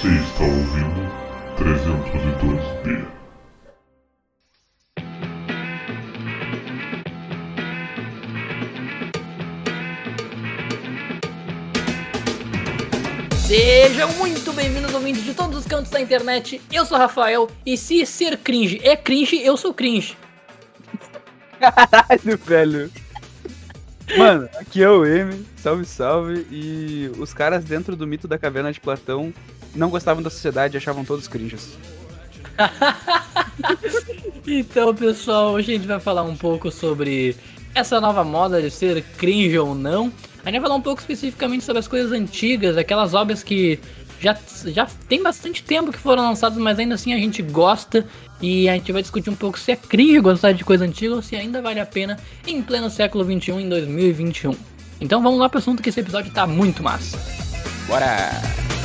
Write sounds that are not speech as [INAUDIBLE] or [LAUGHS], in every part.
Você está ouvindo 302B. Seja muito bem-vindos ouvintes de todos os cantos da internet. Eu sou o Rafael e se ser cringe é cringe, eu sou cringe. Caralho, velho. Mano, aqui é o M, salve, salve. E os caras dentro do mito da caverna de Platão não gostavam da sociedade e achavam todos cringes. [LAUGHS] então, pessoal, hoje a gente vai falar um pouco sobre essa nova moda de ser cringe ou não. A gente vai falar um pouco especificamente sobre as coisas antigas, aquelas obras que já, já tem bastante tempo que foram lançadas, mas ainda assim a gente gosta. E a gente vai discutir um pouco se é cringe gostar de coisa antiga ou se ainda vale a pena em pleno século XXI, em 2021. Então vamos lá pro assunto que esse episódio tá muito massa. Bora!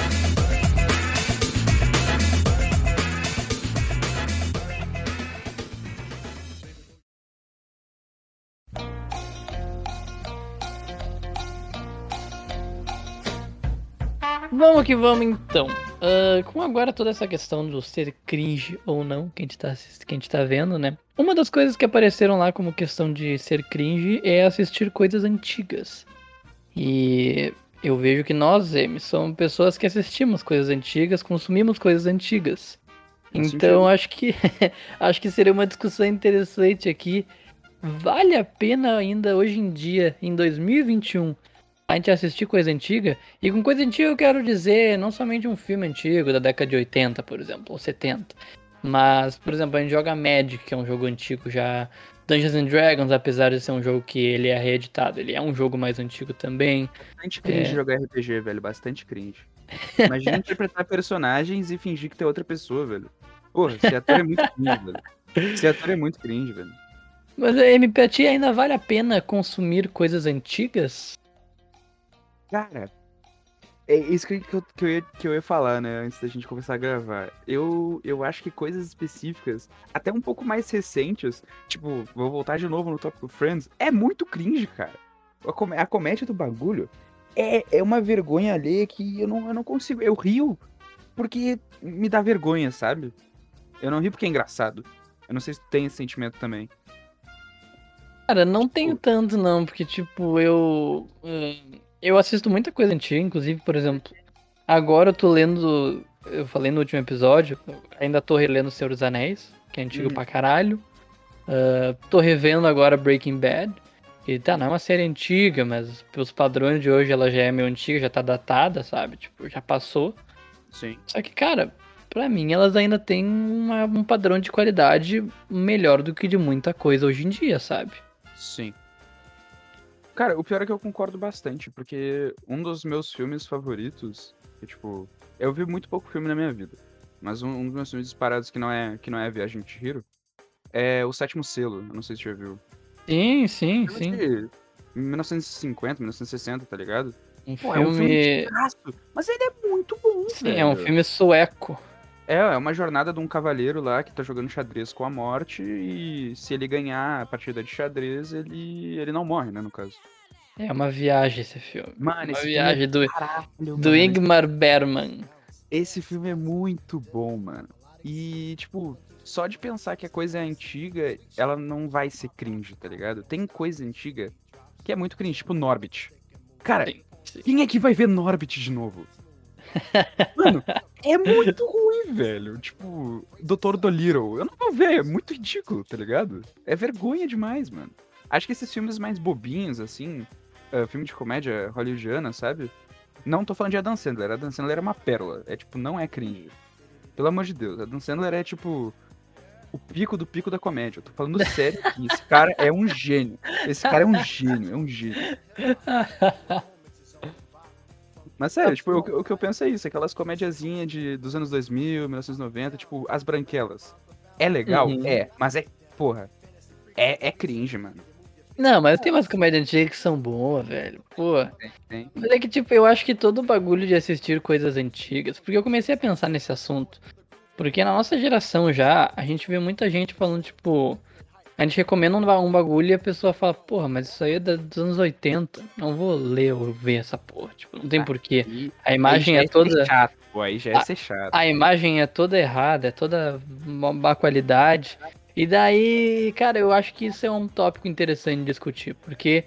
Vamos que vamos então. Uh, com agora toda essa questão do ser cringe ou não, que a, gente tá, que a gente tá vendo, né? Uma das coisas que apareceram lá como questão de ser cringe é assistir coisas antigas. E eu vejo que nós, M, somos pessoas que assistimos coisas antigas, consumimos coisas antigas. Então acho que [LAUGHS] acho que seria uma discussão interessante aqui. Vale a pena ainda hoje em dia, em 2021, a gente assistir coisa antiga. E com coisa antiga eu quero dizer não somente um filme antigo da década de 80, por exemplo, ou 70. Mas, por exemplo, a gente joga Magic, que é um jogo antigo já. Dungeons and Dragons, apesar de ser um jogo que ele é reeditado, ele é um jogo mais antigo também. Bastante cringe é... jogar RPG, velho, bastante cringe. Imagina [LAUGHS] interpretar personagens e fingir que tem outra pessoa, velho. Porra, esse ator é muito cringe, velho. Esse ator é muito cringe, velho. Mas a MPT ainda vale a pena consumir coisas antigas? Cara, é isso que eu, que, eu ia, que eu ia falar, né, antes da gente começar a gravar. Eu, eu acho que coisas específicas, até um pouco mais recentes, tipo, vou voltar de novo no tópico Friends, é muito cringe, cara. A, com a comédia do bagulho é, é uma vergonha alheia que eu não, eu não consigo. Eu rio porque me dá vergonha, sabe? Eu não rio porque é engraçado. Eu não sei se tu tem esse sentimento também. Cara, não tipo... tenho tanto não, porque, tipo, eu. Eu assisto muita coisa antiga, inclusive, por exemplo, agora eu tô lendo. Eu falei no último episódio, ainda tô relendo O Senhor dos Anéis, que é antigo uhum. pra caralho. Uh, tô revendo agora Breaking Bad. E tá, não é uma série antiga, mas pelos padrões de hoje ela já é meio antiga, já tá datada, sabe? Tipo, já passou. Sim. Só que, cara, pra mim elas ainda têm uma, um padrão de qualidade melhor do que de muita coisa hoje em dia, sabe? Sim. Cara, o pior é que eu concordo bastante, porque um dos meus filmes favoritos, que, tipo, eu vi muito pouco filme na minha vida, mas um, um dos meus filmes disparados que não é que não é Viagem de Hiro é O Sétimo Selo, eu não sei se você já viu. Sim, sim, sim. De 1950, 1960, tá ligado? Um Pô, filme... É um filme mas ele é muito bom, Sim, velho. é um filme sueco. É, é uma jornada de um cavaleiro lá que tá jogando xadrez com a morte e se ele ganhar a partida de xadrez, ele, ele não morre, né, no caso. É uma viagem esse filme. Mano, uma esse viagem filme é do, caralho, do mano. Ingmar Bergman. Esse filme é muito bom, mano. E, tipo, só de pensar que a coisa é antiga, ela não vai ser cringe, tá ligado? Tem coisa antiga que é muito cringe, tipo Norbit. Cara, sim, sim. quem é que vai ver Norbit de novo? [LAUGHS] Mano, é muito ruim, velho. Tipo, Doutor Dolittle. Eu não vou ver, é muito ridículo, tá ligado? É vergonha demais, mano. Acho que esses filmes mais bobinhos, assim, uh, filme de comédia hollywoodiana, sabe? Não tô falando de Adam Sandler. Adam Sandler é uma pérola. É tipo, não é cringe. Pelo amor de Deus. Adam Sandler é tipo o pico do pico da comédia. Eu tô falando sério. Esse cara é um gênio. Esse cara é um gênio, é um gênio. [LAUGHS] Mas sério, tipo, o, o, que eu penso é isso, aquelas comédiazinhas de, dos anos 2000, 1990, tipo, As Branquelas. É legal? Uhum. É, mas é, porra, é, é cringe, mano. Não, mas tem umas comédias antigas que são boas, velho. Pô. Mas é que, tipo, eu acho que todo o bagulho de assistir coisas antigas. Porque eu comecei a pensar nesse assunto. Porque na nossa geração já, a gente vê muita gente falando, tipo. A gente recomenda um, um bagulho e a pessoa fala, porra, mas isso aí é dos anos 80. Não vou ler ou ver essa porra. Tipo, não tem Ah, porquê. A imagem é ser toda. chato, aí já é Ah, ser chato. A imagem é toda errada, é toda má qualidade. E daí, cara, eu acho que isso é um tópico interessante de discutir, porque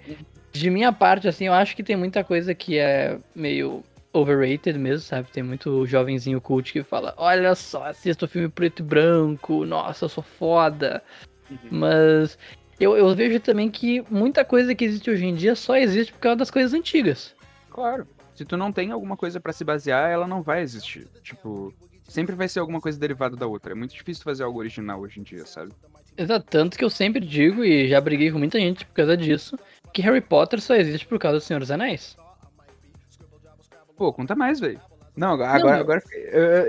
de minha parte, assim, eu acho que tem muita coisa que é meio overrated mesmo, sabe? Tem muito jovenzinho cult que fala, olha só, assista o filme preto e branco, nossa, eu sou foda. Uhum. Mas eu, eu vejo também que muita coisa que existe hoje em dia só existe por causa das coisas antigas. Claro. Se tu não tem alguma coisa pra se basear, ela não vai existir. Tipo, sempre vai ser alguma coisa derivada da outra. É muito difícil fazer algo original hoje em dia, sabe? Exato, tanto que eu sempre digo, e já briguei com muita gente por causa disso, que Harry Potter só existe por causa do Senhor dos Anéis. Pô, conta mais, velho. Não, agora, Não, agora, eu- agora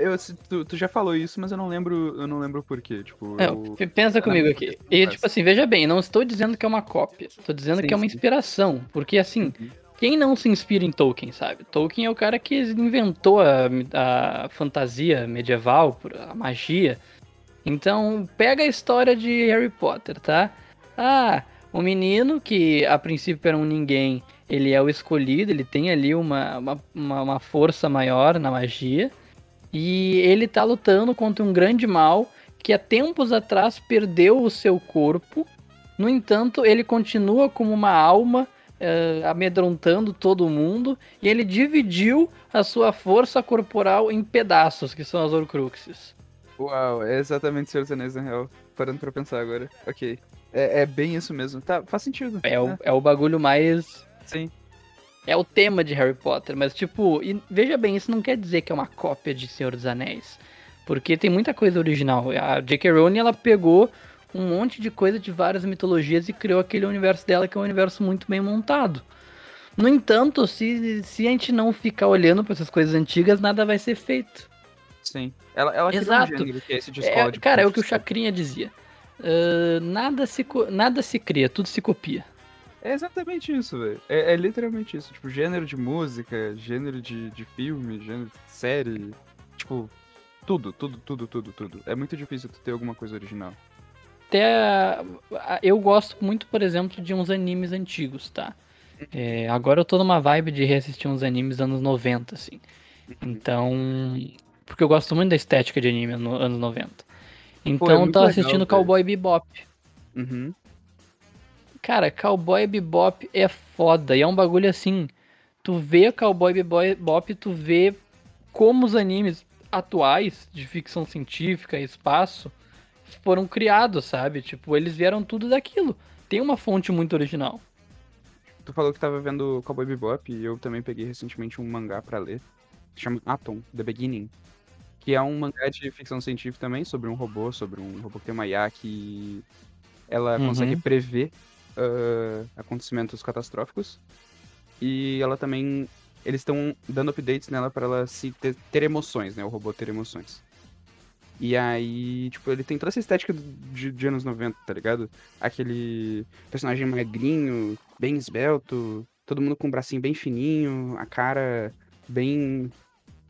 eu, eu- tu, tu já falou isso, mas eu não lembro, eu não lembro porquê. Tipo, É, eu... pensa comigo aqui. E tipo assim, veja bem, não estou dizendo que é uma cópia, estou dizendo Sim, que é uma inspiração. Porque assim, Uhum. quem não se inspira em Tolkien, sabe? Tolkien é o cara que inventou a, a fantasia medieval, a magia. Então, pega a história de Harry Potter, tá? Ah, um menino que a princípio era um ninguém, ele é o escolhido, ele tem ali uma, uma, uma, força maior na magia. E ele tá lutando contra um grande mal que há tempos atrás perdeu o seu corpo. No entanto, ele continua como uma alma eh, amedrontando todo mundo. E ele dividiu a sua força corporal em pedaços, que são as Horcruxes. Uau, é exatamente Senhor dos Anéis, na real. Parando pra pensar agora. Ok. É, é bem isso mesmo. Tá, faz sentido. É o, né? é o bagulho mais. Sim. É o tema de Harry Potter, mas tipo, e veja bem, isso não quer dizer que é uma cópia de Senhor dos Anéis. Porque tem muita coisa original. A J.K. Rowling, ela pegou um monte de coisa de várias mitologias e criou aquele universo dela, que é um universo muito bem montado. No entanto, se, se a gente não ficar olhando para essas coisas antigas, nada vai ser feito. Sim. Ela, ela Exato. um gênero que é esse de É, cara, é o contos, que o? Chacrinha dizia. Ah, nada, se, nada se cria, tudo se copia. É exatamente isso, velho. É, é literalmente isso. Tipo, gênero de música, gênero de, de filme, gênero de série. Tipo, tudo, tudo, tudo, tudo, tudo. É muito difícil tu ter alguma coisa original. Até eu gosto muito, por exemplo, de uns animes antigos, tá? É, agora eu tô numa vibe de reassistir uns animes dos anos 90, assim. Então. Porque eu gosto muito da estética de anime nos anos 90. Então eu muito tava legal, assistindo velho. Cowboy Bebop. Uhum. Cara, Cowboy Bebop é foda. E é um bagulho assim. Tu vê Cowboy Bebop, tu vê como os animes atuais de ficção científica e espaço foram criados, sabe? Tipo, eles vieram tudo daquilo. Tem uma fonte muito original. Tu falou que tava vendo Cowboy Bebop e eu também peguei recentemente um mangá pra ler. Chama Atom, The Beginning. Que é um mangá de ficção científica também, sobre um robô, sobre um robô que tem uma IA que ela Uhum. consegue prever ah, acontecimentos catastróficos. E ela também. Eles estão dando updates nela pra ela se ter, ter emoções, né? O robô ter emoções. E aí, tipo, ele tem toda essa estética de, de anos 90, tá ligado? Aquele personagem magrinho, bem esbelto, todo mundo com o bracinho bem fininho, a cara bem.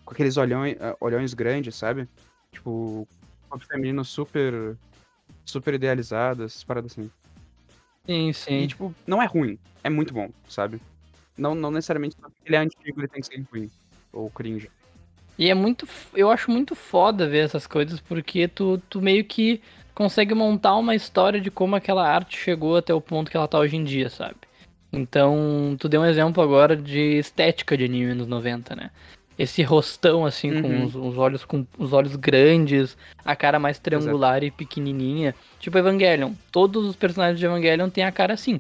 Com aqueles olhões, ah, olhões grandes, sabe? Tipo, corpo feminino super. super idealizado, essas paradas assim. Sim, E, sim. tipo, não é ruim, é muito bom, sabe? Não, não necessariamente ele é antigo, ele tem que ser ruim. Ou cringe. E é muito. Eu acho muito foda ver essas coisas, porque tu, tu meio que consegue montar uma história de como aquela arte chegou até o ponto que ela tá hoje em dia, sabe? Então, tu deu um exemplo agora de estética de anime nos 90, né? Esse rostão, assim, com Uhum. os, os olhos com os olhos grandes, a cara mais triangular e pequenininha. Tipo Evangelion. Todos os personagens de Evangelion têm a cara assim.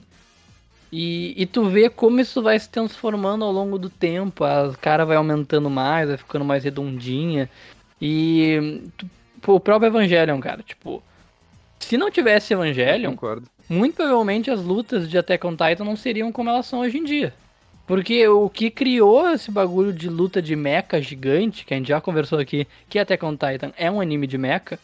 E, e tu vê como isso vai se transformando ao longo do tempo. A cara vai aumentando mais, vai ficando mais redondinha. E tu- pô, o próprio Evangelion, cara, tipo. Se não tivesse Evangelion, muito provavelmente as lutas de Attack on Titan não seriam como elas são hoje em dia. Porque o que criou esse bagulho de luta de mecha gigante, que a gente já conversou aqui, que Attack on Titan é um anime de mecha,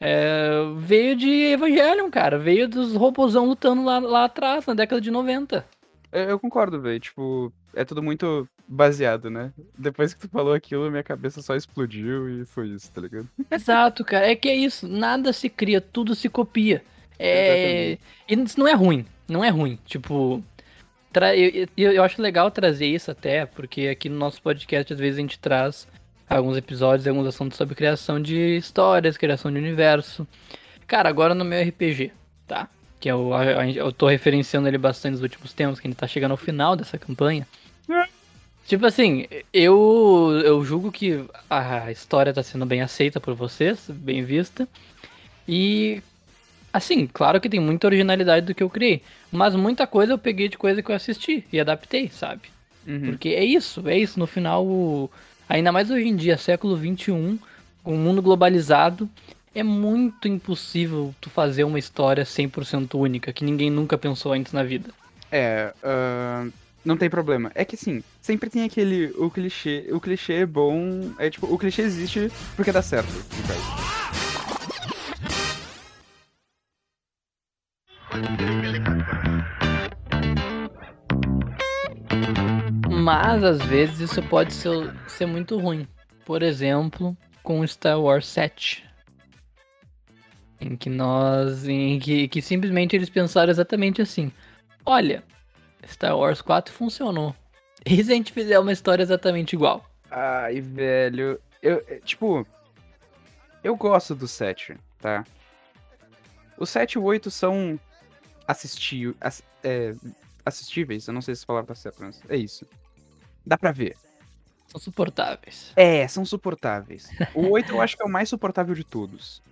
é, veio de Evangelion, cara. Veio dos robôzão lutando lá, lá atrás, na década de 90. Eu, eu concordo, velho. Tipo, é tudo muito baseado, né? Depois que tu falou aquilo, minha cabeça só explodiu e foi isso, tá ligado? [LAUGHS] Exato, cara. É que é isso. Nada se cria, tudo se copia. É. E isso não é ruim. Não é ruim. Tipo. Tra... Eu, eu, acho legal trazer isso até, porque aqui no nosso podcast, às vezes, a gente traz alguns episódios, alguns assuntos sobre criação de histórias, criação de universo. Cara, agora no meu RPG, tá? Que eu, eu tô referenciando ele bastante nos últimos tempos, que ele tá chegando ao final dessa campanha. Tipo assim, eu, eu julgo que a história tá sendo bem aceita por vocês, bem vista. E, assim, claro que tem muita originalidade do que eu criei. Mas muita coisa eu peguei de coisa que eu assisti e adaptei, sabe? Uhum. Porque é isso, é isso. No final, ainda mais hoje em dia, século XXI, com um mundo globalizado, é muito impossível tu fazer uma história 100% única, que ninguém nunca pensou antes na vida. É, uh, não tem problema. É que assim, sempre tem aquele. O clichê. O clichê é bom. É tipo, o clichê existe porque dá certo, no Mas às vezes isso pode ser, ser muito ruim. Por exemplo, com Star Wars 7. Em que nós. Em que, que simplesmente eles pensaram exatamente assim. Olha, Star Wars 4 funcionou. E se a gente fizer uma história exatamente igual? Ai, velho. Eu, é, tipo. Eu gosto do 7, tá? O 7 e o 8 são assisti ass, é, assistíveis. Eu não sei se a palavra tá certa, mas é isso. Dá pra ver. São suportáveis. É, são suportáveis. O 8 eu acho que é o mais suportável de todos.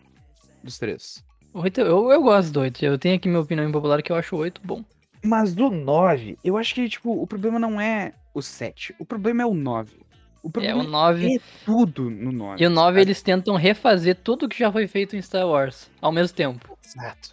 Dos três. O 8, eu, eu gosto do 8. Eu tenho aqui minha opinião impopular que eu acho o 8 bom. Mas do 9, eu acho que, tipo, o problema não é o 7. O problema é o 9. O É, problema o 9. é tudo no 9. E o 9 sabe? eles tentam refazer tudo que já foi feito em Star Wars ao mesmo tempo. Exato.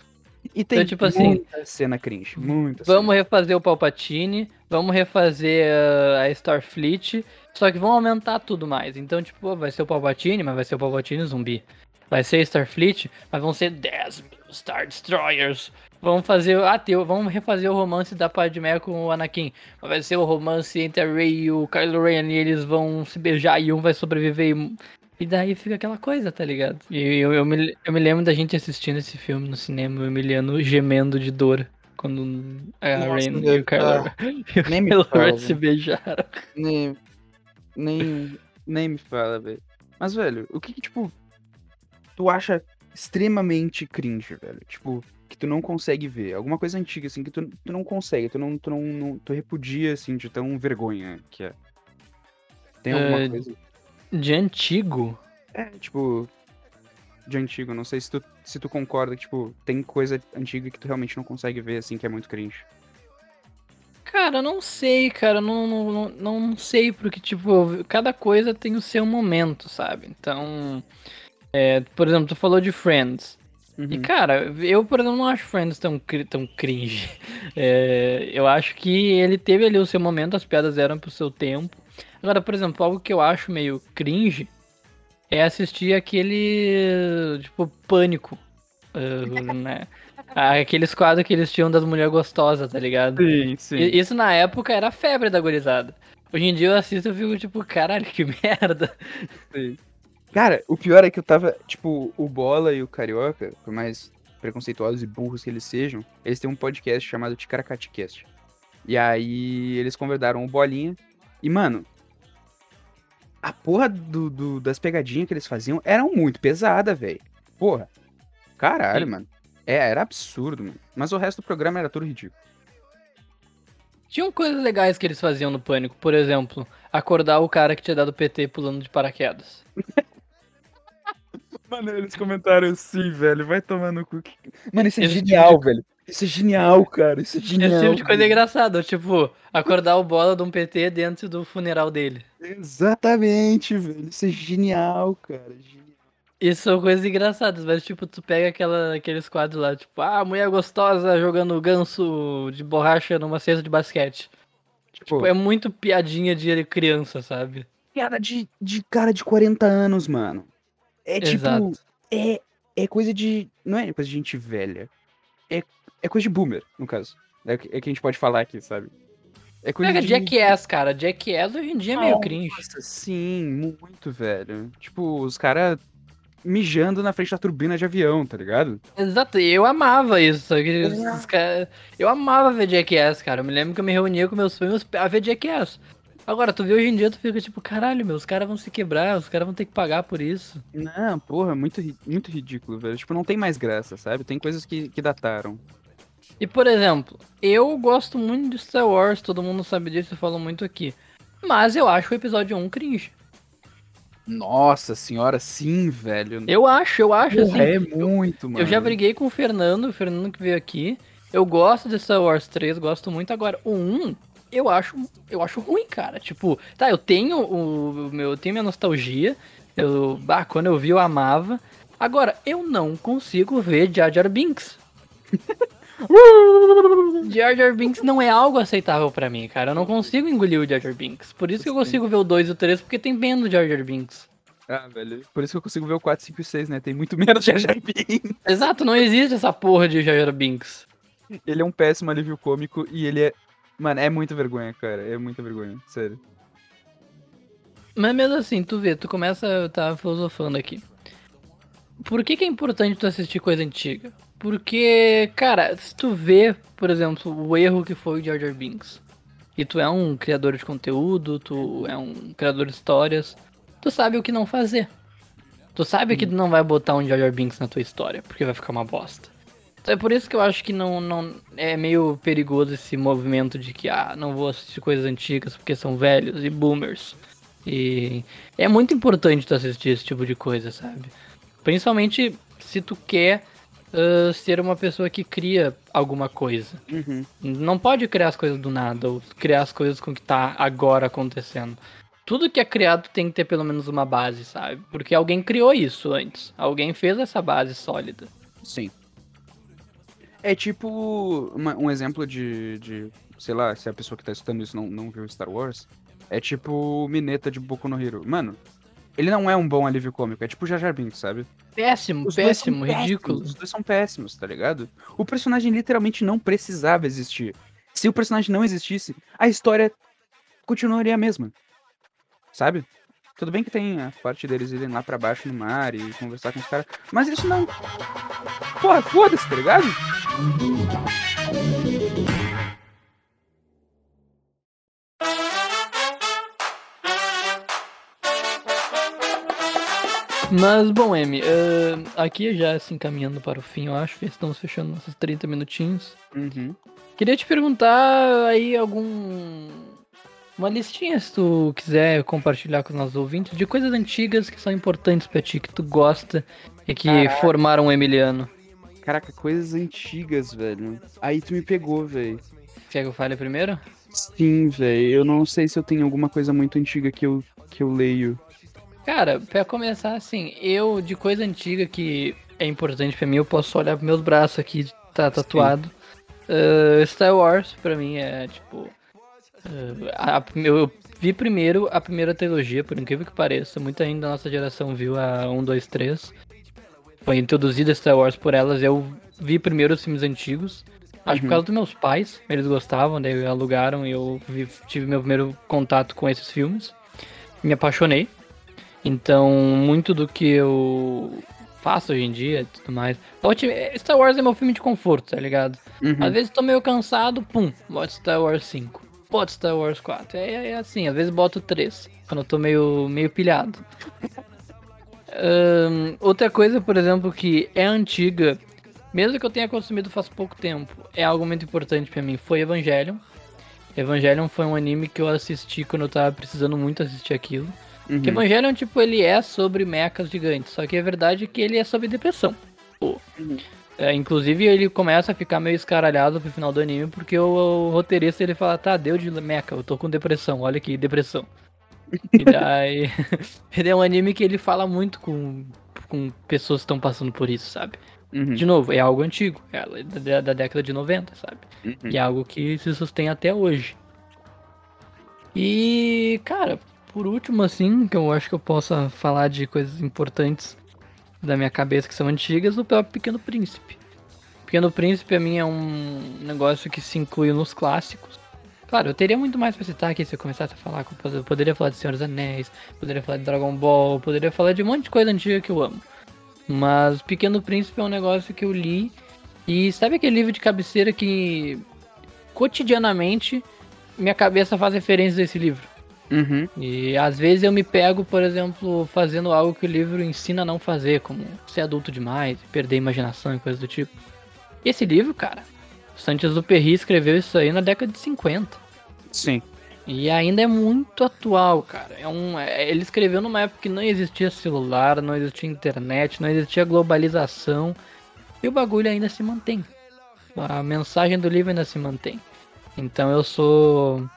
E tem tipo assim, muita cena cringe. Muita Vamos refazer o Palpatine, vamos refazer uh, a Starfleet, só que vão aumentar tudo mais. Então, tipo, vai ser o Palpatine, mas vai ser o Palpatine zumbi. Vai ser Starfleet, mas vão ser 10 mil Star Destroyers. Vamos fazer. Ah, teu, vamos refazer o romance da Padmé com o Anakin. Mas vai ser o romance entre a Rey e o Kylo Ren e eles vão se beijar e um vai sobreviver. E, e daí fica aquela coisa, tá ligado? E eu, eu, me, eu me lembro da gente assistindo esse filme no cinema, o Emiliano gemendo de dor. Quando a Nossa, Ren e o Kylo, [LAUGHS] ah, Ren se beijaram. Nem, nem, nem me fala, velho. Mas, velho, o que, que, tipo, tu acha extremamente cringe, velho? Tipo, que tu não consegue ver. Alguma coisa antiga, assim, que tu, tu não consegue, tu não, tu não, não- tu repudia, assim, de tão vergonha que é. Tem alguma É, coisa? De antigo. É, tipo, de antigo. Não sei se tu, se tu concorda que, tipo, tem coisa antiga que tu realmente não consegue ver, assim, que é muito cringe. Cara, não sei, cara, não, não, não, não sei, porque, tipo, cada coisa tem o seu momento, sabe? Então, é, por exemplo, tu falou de Friends. E, Uhum. cara, eu, por exemplo, não acho Friends tão, tão cringe. [LAUGHS] É, eu acho que ele teve ali o seu momento, as piadas eram pro seu tempo. Agora, por exemplo, algo que eu acho meio cringe é assistir aquele, tipo, Pânico. ah, [LAUGHS] né? Aqueles quadros que eles tinham das mulheres gostosas, tá ligado? Sim, sim. Isso na época era a febre da gurizada. Hoje em dia eu assisto e fico tipo, caralho, que [LAUGHS] merda. Cara, o pior é que eu tava, tipo, o Bola e o Carioca, por mais preconceituosos e burros que eles sejam, eles têm um podcast chamado Ticaracaticast. E aí eles convidaram o Bolinha. E, mano, a porra do, do- das pegadinhas que eles faziam eram muito pesada, velho. Porra. Caralho, Sim. mano. É, era absurdo, mano. Mas o resto do programa era tudo ridículo. Tinham coisas legais que eles faziam no pânico. Por exemplo, acordar o cara que tinha dado PT pulando de paraquedas. [LAUGHS] Mano, eles comentaram assim, velho. Vai tomar no cu. Mano, isso é Esse tipo genial, velho. Isso é genial, cara. Isso é Esse genial. tipo de coisa velho. engraçada, tipo, acordar o bola de um PT dentro do funeral dele. Exatamente, velho. Isso é genial, cara. Genial. Isso são coisas engraçadas, mas tipo, tu pega aquela, aqueles quadros lá, tipo, ah, mulher gostosa jogando ganso de borracha numa cesta de basquete. Tipo, Tipo, é muito piadinha de criança, sabe? piada de, de cara de 40 anos, mano. É tipo. Exato. É, é coisa de. Não é coisa de gente velha. É, é coisa de boomer, no caso. É, é que a gente pode falar aqui, sabe? É coisa Pega de. Jackass, cara. Jackass hoje em dia é meio cringe. Nossa, sim, muito, velho. Tipo, os caras mijando na frente da turbina de avião, tá ligado? Exato, e eu amava isso. Cara- Eu amava ver Jackass, cara. Eu me lembro que eu me reunia com meus primos pra ver Jackass. Agora, tu vê hoje em dia, tu fica tipo, caralho, meu, os caras vão se quebrar, os caras vão ter que pagar por isso. Não, porra, muito, muito ridículo, velho. Tipo, não tem mais graça, sabe? Tem coisas que, que dataram. E, por exemplo, eu gosto muito de Star Wars, todo mundo sabe disso, eu falo muito aqui. Mas eu acho o episódio 1 cringe. Nossa senhora, sim, velho. Eu acho, eu acho, Porra, assim. é muito, mano. Eu já briguei com o Fernando, o Fernando que veio aqui. Eu gosto de Star Wars 3, gosto muito. Agora, o 1, eu acho, eu acho ruim, cara. Tipo, tá, eu tenho o, meu, eu tenho minha nostalgia. Eu, bah, quando eu vi, eu amava. Agora, eu não consigo ver Jar Jar Binks. [LAUGHS] Jar Jar Binks não é algo aceitável pra mim, cara. Eu não consigo engolir o Jar Jar Binks. Por isso que eu consigo ver o 2 e o 3, porque tem pena do Jar Jar Binks. Ah, velho. Por isso que eu consigo ver o 4, 5 e 6, né? Tem muito menos Jar Jar Binks. Exato, não existe essa porra de Jar Jar Binks. Ele é um péssimo alívio cômico e ele é. Mano, é muita vergonha, cara. É muita vergonha, sério. Mas mesmo assim, tu vê, tu começa, eu tava filosofando aqui. Por que, que é importante tu assistir coisa antiga? Porque, cara, se tu vê, por exemplo, o erro que foi o Jar Jar Binks, e tu é um criador de conteúdo, tu é um criador de histórias, tu sabe o que não fazer. Tu sabe que tu não vai botar um Jar Jar Binks na tua história, porque vai ficar uma bosta. É por isso que eu acho que não, não é meio perigoso esse movimento de que, ah, não vou assistir coisas antigas porque são velhos e boomers. E é muito importante tu assistir esse tipo de coisa, sabe? Principalmente se tu quer ah, ser uma pessoa que cria alguma coisa. Uhum. Não pode criar as coisas do nada, ou criar as coisas com o que tá agora acontecendo. Tudo que é criado tem que ter pelo menos uma base, sabe? Porque alguém criou isso antes. Alguém fez essa base sólida. Sim. É tipo uma- um exemplo de, de. Sei lá, se a pessoa que tá escutando isso não, não viu Star Wars. É tipo Mineta de Boku no Hero. Mano, ele não é um bom alívio cômico. É tipo o Jar Jar Binks, sabe? Péssimo, péssimo, péssimos, ridículo. Os dois são péssimos, tá ligado? O personagem literalmente não precisava existir. Se o personagem não existisse, a história continuaria a mesma. Sabe? Tudo bem que tem a parte deles irem lá pra baixo no mar e conversar com os caras, mas isso não. Porra, foda-se, tá ligado? Mas, bom, Amy, ahn, aqui já se encaminhando para o fim, eu acho. Estamos fechando nossos 30 minutinhos. Uhum. Queria te perguntar aí algum. Uma listinha, se tu quiser compartilhar com os nossos ouvintes, de coisas antigas que são importantes pra ti, que tu gosta e que Caraca. formaram o Emiliano. Caraca, coisas antigas, velho. Aí tu me pegou, velho. Quer que eu fale primeiro? Sim, velho. Eu não sei se eu tenho alguma coisa muito antiga que eu, que eu leio. Cara, pra começar assim, eu de coisa antiga que é importante pra mim, eu posso olhar pros meus braços aqui, tá tatuado. Ah, Star Wars, pra mim, é tipo. ah, a- eu, vi primeiro a primeira trilogia, por incrível que pareça. Muita gente da nossa geração viu a 1, 2, 3. Foi introduzida Star Wars por elas. Eu vi primeiro os filmes antigos. Acho por Uhum. causa dos meus pais, eles gostavam, daí alugaram e eu vi- tive meu primeiro contato com esses filmes. Me apaixonei. Então, muito do que eu faço hoje em dia e tudo mais. Star Wars é meu filme de conforto, tá ligado? Uhum. Às vezes tô meio cansado, pum, boto Star Wars 5. Boto Star Wars 4. É, é assim, às vezes boto 3. Quando eu tô meio, meio pilhado. Ahn, outra coisa, por exemplo, que é antiga, mesmo que eu tenha consumido faz pouco tempo, é algo muito importante pra mim, foi Evangelion. Evangelion foi um anime que eu assisti quando eu tava precisando muito assistir aquilo. Uhum. Que Evangelion, tipo, ele é sobre mechas gigantes, só que a verdade é que ele é sobre depressão. Uhum. É, inclusive, ele começa a ficar meio escaralhado pro final do anime, porque o, o roteirista ele fala, tá, deu de mecha, eu tô com depressão, olha aqui, depressão. E daí. [LAUGHS] ele é um anime que ele fala muito com, com pessoas que estão passando por isso, sabe? Uhum. De novo, é algo antigo, é da, da década de 90, sabe? Uhum. E é algo que se sustém até hoje. E, cara, por último, assim, que eu acho que eu possa falar de coisas importantes da minha cabeça que são antigas, o próprio Pequeno Príncipe. Pequeno Príncipe, a mim, é um negócio que se inclui nos clássicos. Claro, eu teria muito mais pra citar aqui se eu começasse a falar. Eu poderia falar de Senhor dos Anéis, poderia falar de Dragon Ball, poderia falar de um monte de coisa antiga que eu amo. Mas Pequeno Príncipe é um negócio que eu li. E sabe aquele livro de cabeceira que cotidianamente minha cabeça faz referência a esse livro? Uhum. E às vezes eu me pego, por exemplo, fazendo algo que o livro ensina a não fazer, como ser adulto demais, perder a imaginação e coisas do tipo. Esse livro, cara, Santos Duperry escreveu isso aí na década de 50. Sim. E ainda é muito atual, cara. É um, é, ele escreveu numa época que não existia celular, não existia internet, não existia globalização. E o bagulho ainda se mantém. A mensagem do livro ainda se mantém. Então eu sou.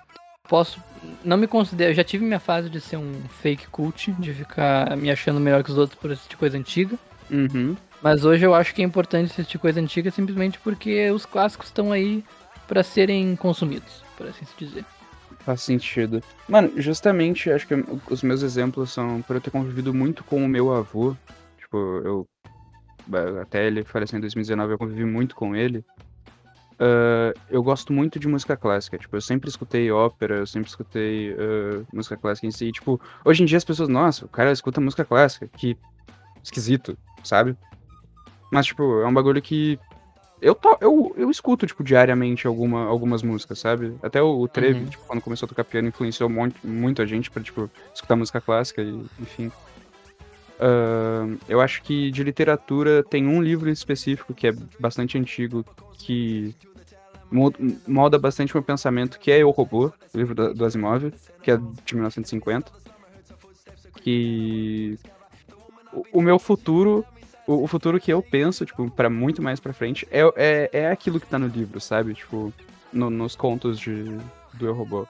Posso. Não me considero. Eu já tive minha fase de ser um fake cult, de ficar me achando melhor que os outros por assistir coisa antiga. Uhum. Mas hoje eu acho que é importante assistir coisa antiga simplesmente porque os clássicos estão aí para serem consumidos, por assim se dizer. Faz sentido. Mano, justamente acho que os meus exemplos são por eu ter convivido muito com o meu avô. Tipo, eu. Até ele falecer em 2019, eu convivi muito com ele. Uh, eu gosto muito de música clássica. Tipo, eu sempre escutei ópera, eu sempre escutei uh, música clássica em si. E, tipo, hoje em dia as pessoas, nossa, o cara escuta música clássica. Que esquisito, sabe? Mas, tipo, é um bagulho que eu, to, eu, eu escuto, tipo, diariamente alguma, algumas músicas, sabe? Até o, o Trevi, uhum. tipo, quando começou a tocar piano, influenciou muito, muito a gente pra, tipo, escutar música clássica e, enfim. Uh, eu acho que de literatura tem um livro em específico que é bastante antigo, que molda bastante meu pensamento, que é Eu Robô, o livro do, do Asimov, que é de 1950. Que o, o meu futuro o, o, futuro que eu penso, tipo, para muito mais pra frente, é, é, é aquilo que tá no livro, sabe? Tipo, no, nos contos de, do Eu Robô.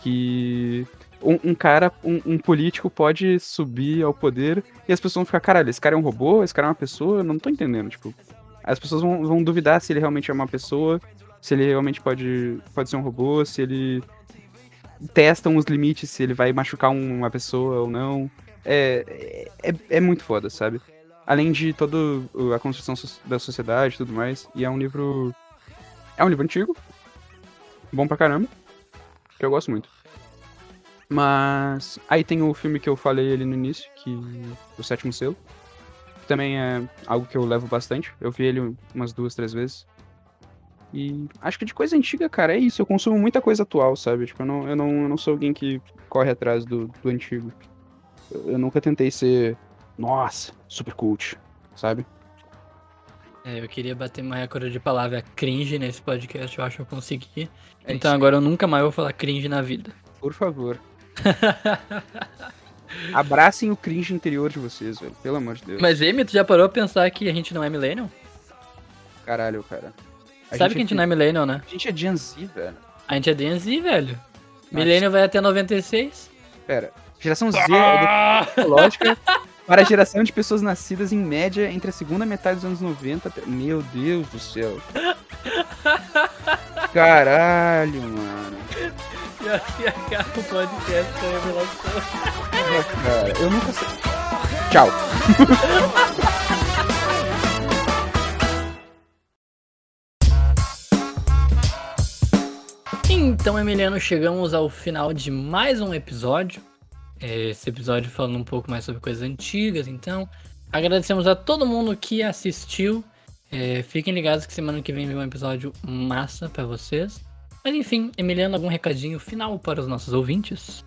Que um, um cara, um, um, político pode subir ao poder e as pessoas vão ficar, caralho, esse cara é um robô, esse cara é uma pessoa, eu não tô entendendo, tipo. As pessoas vão, vão duvidar se ele realmente é uma pessoa, se ele realmente pode, pode ser um robô, se ele testam os limites, se ele vai machucar uma pessoa ou não. É, é, é muito foda, sabe? Além de toda a construção da sociedade e tudo mais. E é um livro. É um livro antigo. Bom pra caramba. Que eu gosto muito. Mas. Aí tem o filme que eu falei ali no início, que. O Sétimo Selo. Que também é algo que eu levo bastante. Eu vi ele umas duas, três vezes. E acho que de coisa antiga, cara, é isso. Eu consumo muita coisa atual, sabe? Tipo, eu não, eu não, eu não sou alguém que corre atrás do, do antigo. Eu, eu nunca tentei ser nossa, super cult, sabe? É, eu queria bater uma recorde de palavra cringe nesse podcast, eu acho que eu consegui. É então agora eu nunca mais vou falar cringe na vida. Por favor. [LAUGHS] Abracem o cringe interior de vocês, velho. Pelo amor de Deus. Mas, Amy, tu já parou a pensar que a gente não é millennial? Caralho, cara. A Sabe que a gente é... não é millennial, né? A gente é Gen Z, velho. A gente é Gen Z, velho. Millennial vai até 96. Pera, geração Z ah! é lógica [LAUGHS] para a geração de pessoas nascidas em média entre a segunda metade dos anos 90. Meu Deus do céu. Caralho, mano. Assim acaba o podcast com a revelação. cara, eu nunca sei. Tchau. Então, Emiliano, chegamos ao final de mais um episódio esse episódio falando um pouco mais sobre coisas antigas. Então, agradecemos a todo mundo que assistiu. É, fiquem ligados que semana que vem vem um episódio massa para vocês. Mas enfim, Emiliano, algum recadinho final para os nossos ouvintes?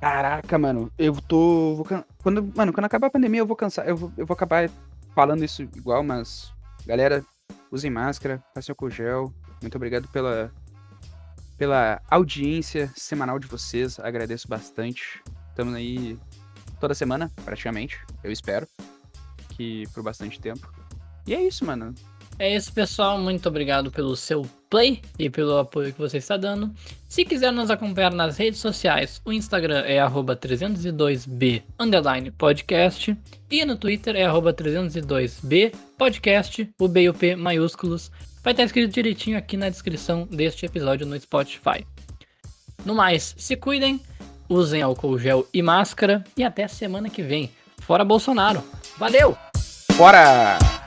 Caraca, mano, eu tô. Vou, quando, mano, quando acabar a pandemia, eu vou cansar. Eu vou, eu vou acabar falando isso igual, mas. Galera, usem máscara, passem o gel. Muito obrigado pela, pela audiência semanal de vocês. Agradeço bastante. Estamos aí toda semana, praticamente. Eu espero. Que por bastante tempo. E é isso, mano. É isso, pessoal. Muito obrigado pelo seu play e pelo apoio que você está dando. Se quiser nos acompanhar nas redes sociais, o Instagram é 302b podcast e no Twitter é 302b podcast, o B e o P maiúsculos. Vai estar escrito direitinho aqui na descrição deste episódio no Spotify. No mais, se cuidem usem álcool gel e máscara e até semana que vem. Fora Bolsonaro. Valeu! Bora!